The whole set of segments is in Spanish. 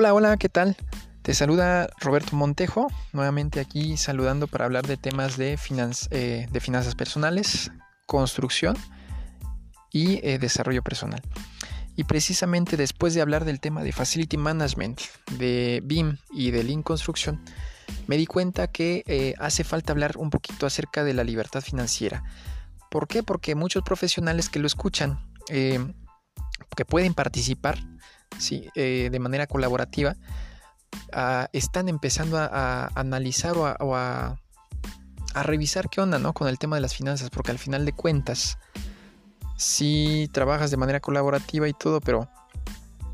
Hola, hola, ¿qué tal? Te saluda Roberto Montejo, nuevamente aquí saludando para hablar de temas de, eh, finanzas personales, construcción y eh, desarrollo personal. Y precisamente después de hablar del tema de Facility Management, de BIM y de Lean Construction, me di cuenta que eh, hace falta hablar un poquito acerca de la libertad financiera. ¿Por qué? Porque muchos profesionales que lo escuchan, que pueden participar ¿sí? de manera colaborativa, están empezando a, analizar o, a, revisar qué onda ¿no? con el tema de las finanzas, porque al final de cuentas, si trabajas de manera colaborativa y todo, pero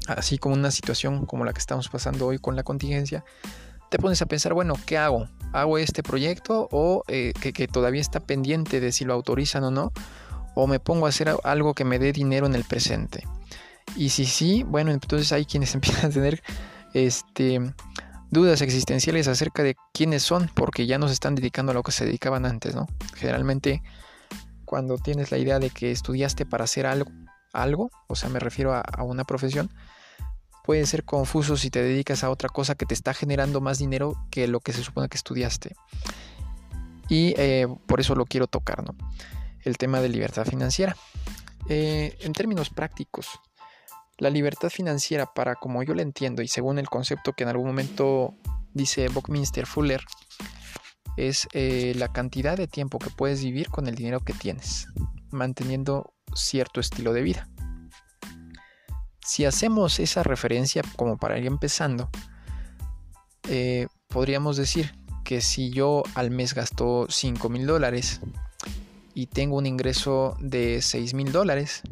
así como una situación como la que estamos pasando hoy con la contingencia, te pones a pensar, bueno, ¿qué hago? ¿Hago este proyecto o eh, que, todavía está pendiente de si lo autorizan o no? ¿O me pongo a hacer algo que me dé dinero en el presente? Y si sí, bueno, entonces hay quienes empiezan a tener este, dudas existenciales acerca de quiénes son, porque ya no se están dedicando a lo que se dedicaban antes, ¿no? Generalmente, cuando tienes la idea de que estudiaste para hacer algo, algo o sea, me refiero a, una profesión, puede ser confuso si te dedicas a otra cosa que te está generando más dinero que lo que se supone que estudiaste. Y eh, por eso lo quiero tocar, ¿no? El tema de libertad financiera. Eh, en términos prácticos, la libertad financiera, para como yo la entiendo y según el concepto que en algún momento dice Buckminster Fuller, es eh, la cantidad de tiempo que puedes vivir con el dinero que tienes, manteniendo cierto estilo de vida. Si hacemos esa referencia como para ir empezando, eh, podríamos decir que si yo al mes gasto 5 mil dólares y tengo un ingreso de 6 mil dólares,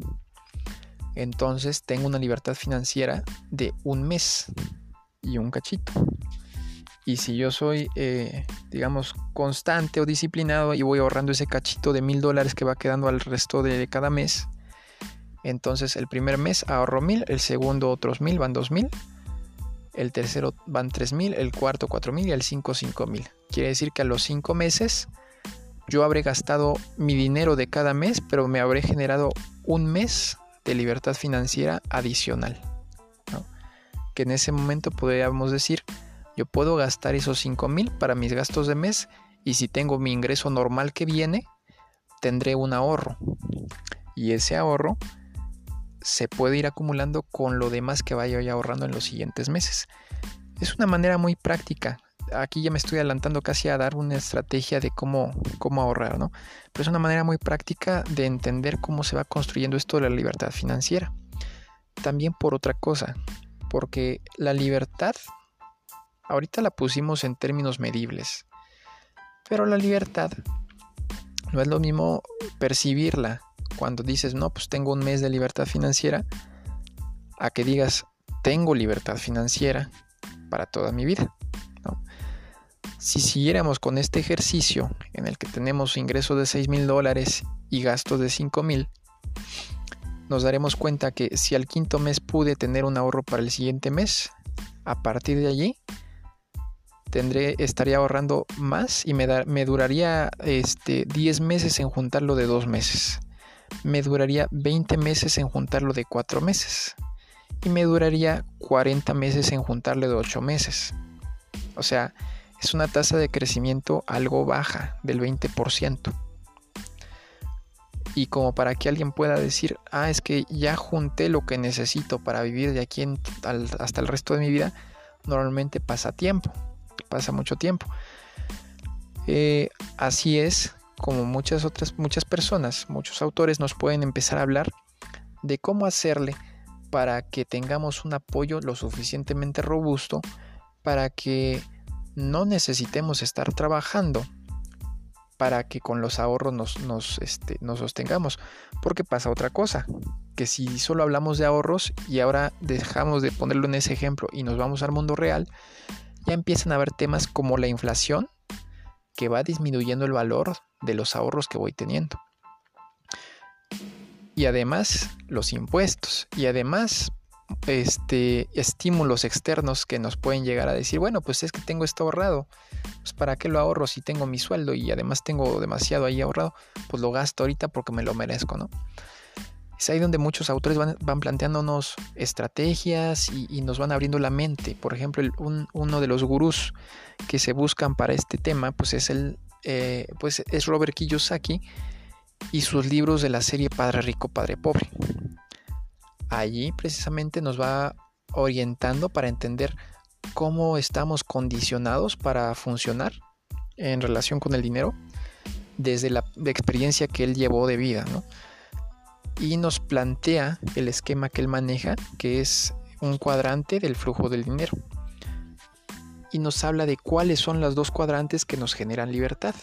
entonces tengo una libertad financiera de un mes y un cachito. Y si yo soy, eh, digamos, constante o disciplinado y voy ahorrando ese cachito de mil dólares que va quedando al resto de cada mes, entonces el primer mes ahorro mil, el segundo otros mil, van dos mil, el tercero van tres mil, el cuarto cuatro mil y el cinco cinco mil. Quiere decir que a los cinco meses yo habré gastado mi dinero de cada mes, pero me habré generado un mes de libertad financiera adicional. Que en ese momento podríamos decir, yo puedo gastar esos 5 mil para mis gastos de mes y si tengo mi ingreso normal que viene, tendré un ahorro. Y ese ahorro se puede ir acumulando con lo demás que vaya ahorrando en los siguientes meses. Es una manera muy práctica aquí ya me estoy adelantando casi a dar una estrategia de cómo, cómo ahorrar, ¿no? Pero es una manera muy práctica de entender cómo se va construyendo esto de la libertad financiera. También por otra cosa, porque la libertad, ahorita la pusimos en términos medibles, pero la libertad no es lo mismo percibirla cuando dices, no, pues tengo un mes de libertad financiera, a que digas, tengo libertad financiera para toda mi vida. Si siguiéramos con este ejercicio en el que tenemos ingresos de 6 mil dólares y gastos de 5 mil, nos daremos cuenta que si al quinto mes pude tener un ahorro para el siguiente mes, a partir de allí estaría ahorrando más y me, duraría este, 10 meses en juntarlo de 2 meses. Me duraría 20 meses en juntarlo de 4 meses. Y me duraría 40 meses en juntarlo de 8 meses. O sea, es una tasa de crecimiento algo baja, del 20%. Y como para que alguien pueda decir, ah, es que ya junté lo que necesito para vivir de aquí hasta el resto de mi vida, normalmente pasa tiempo, pasa mucho tiempo. Eh, así es como muchas otras, muchas personas, muchos autores nos pueden empezar a hablar de cómo hacerle para que tengamos un apoyo lo suficientemente robusto para que no necesitemos estar trabajando para que con los ahorros nos, este, nos, sostengamos. Porque pasa otra cosa, que si solo hablamos de ahorros y ahora dejamos de ponerlo en ese ejemplo y nos vamos al mundo real, ya empiezan a haber temas como la inflación, que va disminuyendo el valor de los ahorros que voy teniendo. Y además los impuestos. Y además este, estímulos externos que nos pueden llegar a decir, bueno, pues es que tengo esto ahorrado, pues para qué lo ahorro si tengo mi sueldo y además tengo demasiado ahí ahorrado, pues lo gasto ahorita porque me lo merezco, ¿no? Es ahí donde muchos autores van, planteándonos estrategias y, nos van abriendo la mente. Por ejemplo, uno de los gurús que se buscan para este tema, pues es el, eh, pues es Robert Kiyosaki y sus libros de la serie Padre Rico, Padre Pobre. Allí precisamente nos va orientando para entender cómo estamos condicionados para funcionar en relación con el dinero desde la experiencia que él llevó de vida, ¿no? y nos plantea el esquema que él maneja, que es un cuadrante del flujo del dinero. Y nos habla de cuáles son los dos cuadrantes que nos generan libertad.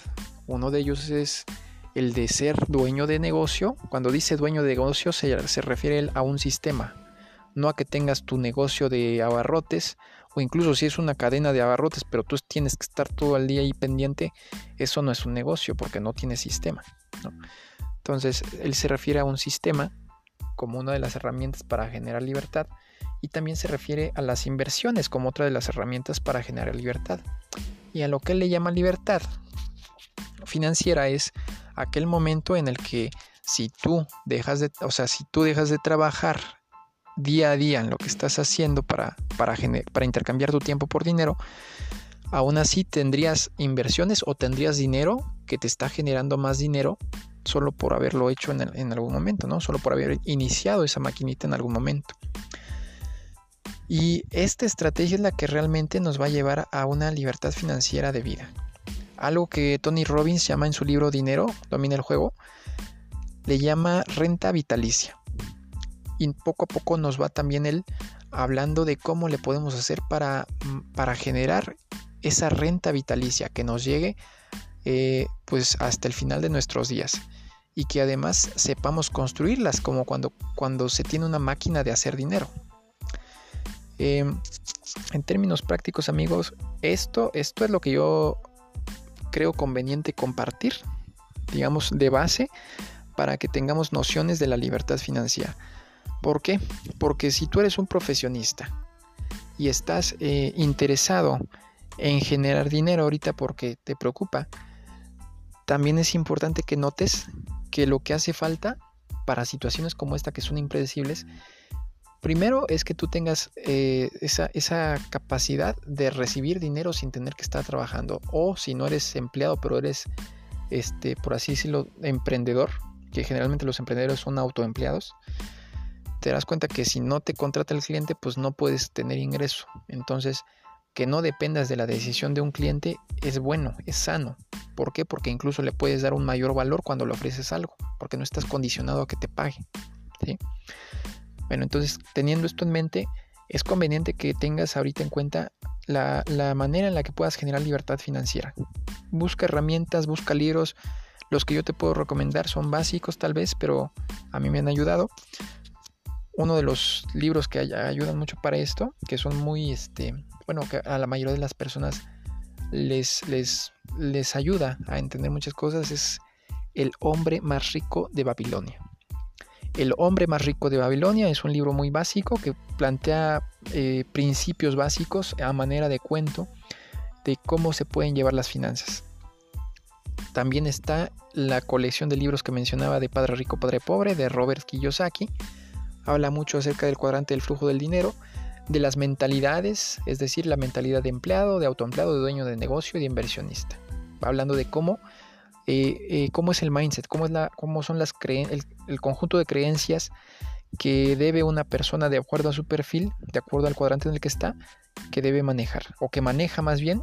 Uno de ellos es el de ser dueño de negocio. Cuando dice dueño de negocio se, se refiere a un sistema, no a que tengas tu negocio de abarrotes o incluso si es una cadena de abarrotes, pero tú tienes que estar todo el día ahí pendiente, eso no es un negocio porque no tiene sistema. Entonces, él se refiere a un sistema como una de las herramientas para generar libertad y también se refiere a las inversiones como otra de las herramientas para generar libertad. Y a lo que él le llama libertad financiera es aquel momento en el que si tú dejas de, o sea, si tú dejas de trabajar día a día en lo que estás haciendo para, para, intercambiar tu tiempo por dinero, aún así tendrías inversiones o tendrías dinero que te está generando más dinero solo por haberlo hecho en, algún momento, ¿no? Solo por haber iniciado esa maquinita en algún momento. Y esta estrategia es la que realmente nos va a llevar a una libertad financiera de vida. Algo que Tony Robbins llama en su libro Dinero, domina el juego, le llama renta vitalicia. Y poco a poco nos va también él hablando de cómo le podemos hacer para, para generar esa renta vitalicia que nos llegue eh, pues hasta el final de nuestros días y que además sepamos construirlas como cuando, cuando se tiene una máquina de hacer dinero. Em, en términos prácticos amigos, esto, esto es lo que yo creo conveniente compartir, digamos, de base para que tengamos nociones de la libertad financiera. ¿Por qué? Porque si tú eres un profesionista y estás eh, interesado en generar dinero ahorita porque te preocupa, también es importante que notes que lo que hace falta para situaciones como esta que son impredecibles, primero es que tú tengas eh, esa, capacidad de recibir dinero sin tener que estar trabajando. O si no eres empleado, pero eres, este, por así decirlo, emprendedor, que generalmente los emprendedores son autoempleados, te das cuenta que si no te contrata el cliente, pues no puedes tener ingreso. Entonces, que no dependas de la decisión de un cliente es bueno, es sano. ¿Por qué? Porque incluso le puedes dar un mayor valor cuando le ofreces algo, porque no estás condicionado a que te pague. Bueno, entonces teniendo esto en mente, es conveniente que tengas ahorita en cuenta la, la manera en la que puedas generar libertad financiera. Busca herramientas, busca libros. Los que yo te puedo recomendar son básicos tal vez, pero a mí me han ayudado uno de los libros que ayudan mucho para esto, que son muy, este, bueno, que a la mayoría de las personas les, les, les ayuda a entender muchas cosas, es El hombre más rico de Babilonia. El hombre más rico de Babilonia es un libro muy básico que plantea eh, principios básicos a manera de cuento de cómo se pueden llevar las finanzas. También está la colección de libros que mencionaba de Padre Rico, Padre Pobre de Robert Kiyosaki, habla mucho acerca del cuadrante del flujo del dinero, de las mentalidades, es decir, la mentalidad de empleado, de autoempleado, de dueño de negocio y de inversionista. Va hablando de cómo, eh, eh, cómo es el mindset, cómo, es la, cómo son las el, el conjunto de creencias que debe una persona de acuerdo a su perfil, de acuerdo al cuadrante en el que está, que debe manejar, o que maneja más bien,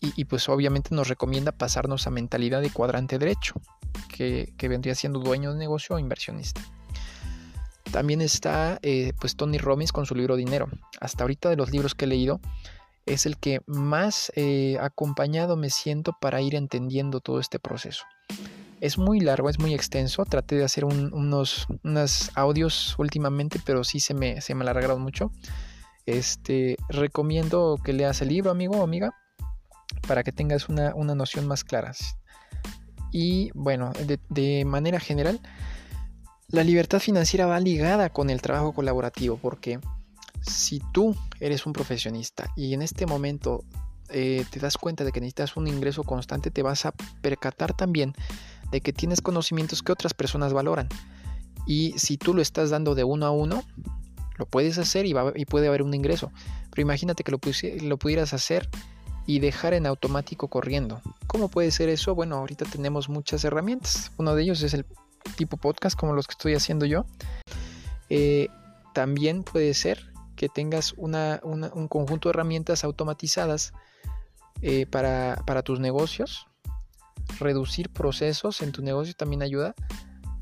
y, pues obviamente nos recomienda pasarnos a mentalidad de cuadrante derecho, que, que vendría siendo dueño de negocio o inversionista. También está eh, pues Tony Robbins con su libro Dinero. Hasta ahorita de los libros que he leído es el que más eh, acompañado me siento para ir entendiendo todo este proceso. Es muy largo, es muy extenso. Traté de hacer unos, audios últimamente, pero sí se me, se me alargaron mucho. Este, recomiendo que leas el libro, amigo o amiga, para que tengas una, noción más clara. Y bueno, de manera general, la libertad financiera va ligada con el trabajo colaborativo porque si tú eres un profesionista y en este momento eh, te das cuenta de que necesitas un ingreso constante, te vas a percatar también de que tienes conocimientos que otras personas valoran Y si tú lo estás dando de uno a uno, lo puedes hacer y, va, y puede haber un ingreso. Pero imagínate que lo, lo pudieras hacer y dejar en automático corriendo. ¿Cómo puede ser eso? Bueno, ahorita tenemos muchas herramientas. Uno de ellos es el tipo podcast como los que estoy haciendo yo. Eh, también puede ser que tengas un conjunto de herramientas automatizadas eh, para, tus negocios. Reducir procesos en tu negocio también ayuda.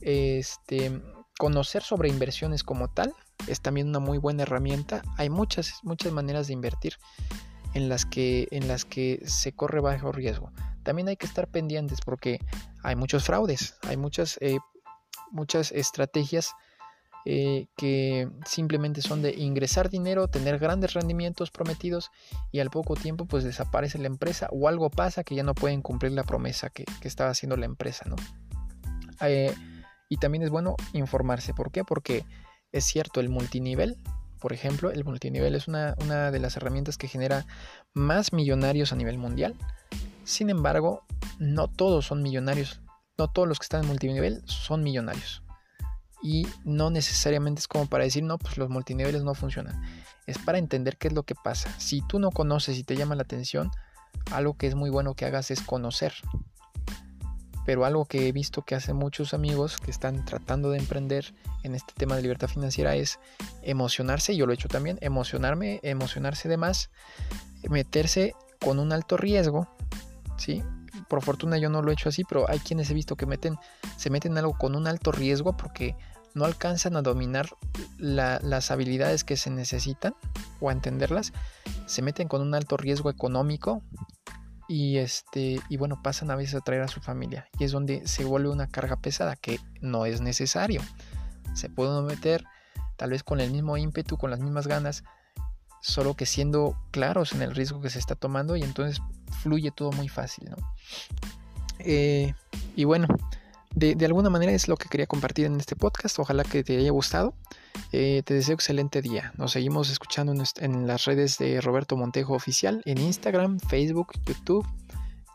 Este, conocer sobre inversiones como tal es también una muy buena herramienta. Hay muchas, muchas maneras de invertir en las que, se corre bajo riesgo. También hay que estar pendientes porque hay muchos fraudes, hay muchas, eh, muchas estrategias eh, que simplemente son de ingresar dinero, tener grandes rendimientos prometidos y al poco tiempo pues desaparece la empresa o algo pasa que ya no pueden cumplir la promesa que, estaba haciendo la empresa, ¿no? Eh, y también es bueno informarse, ¿por qué? Porque es cierto, el multinivel, por ejemplo, el multinivel es una, una de las herramientas que genera más millonarios a nivel mundial. Sin embargo, no todos son millonarios, no todos los que están en multinivel son millonarios y no necesariamente es como para decir, no, pues los multiniveles no funcionan. Es para entender qué es lo que pasa. Si tú no conoces y te llama la atención, algo que es muy bueno que hagas es conocer. Pero algo que he visto que hacen muchos amigos que están tratando de emprender en este tema de libertad financiera es emocionarse, yo lo he hecho también, emocionarme, emocionarse de más, meterse con un alto riesgo, ¿sí? Por fortuna yo no lo he hecho así, pero hay quienes he visto que meten, se meten algo con un alto riesgo porque no alcanzan a dominar las habilidades que se necesitan o a entenderlas, se meten con un alto riesgo económico y este y bueno pasan a veces a traer a su familia y es donde se vuelve una carga pesada que no es necesario se puede meter tal vez con el mismo ímpetu con las mismas ganas solo que siendo claros en el riesgo que se está tomando y entonces fluye todo muy fácil ¿no? Eh, y bueno de, alguna manera es lo que quería compartir en este podcast. Ojalá que te haya gustado. Eh, te deseo excelente día. Nos seguimos escuchando en, las redes de Roberto Montejo Oficial, en Instagram, Facebook, YouTube,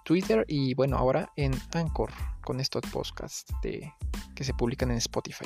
Twitter y bueno, ahora en Anchor con estos podcasts que se publican en Spotify.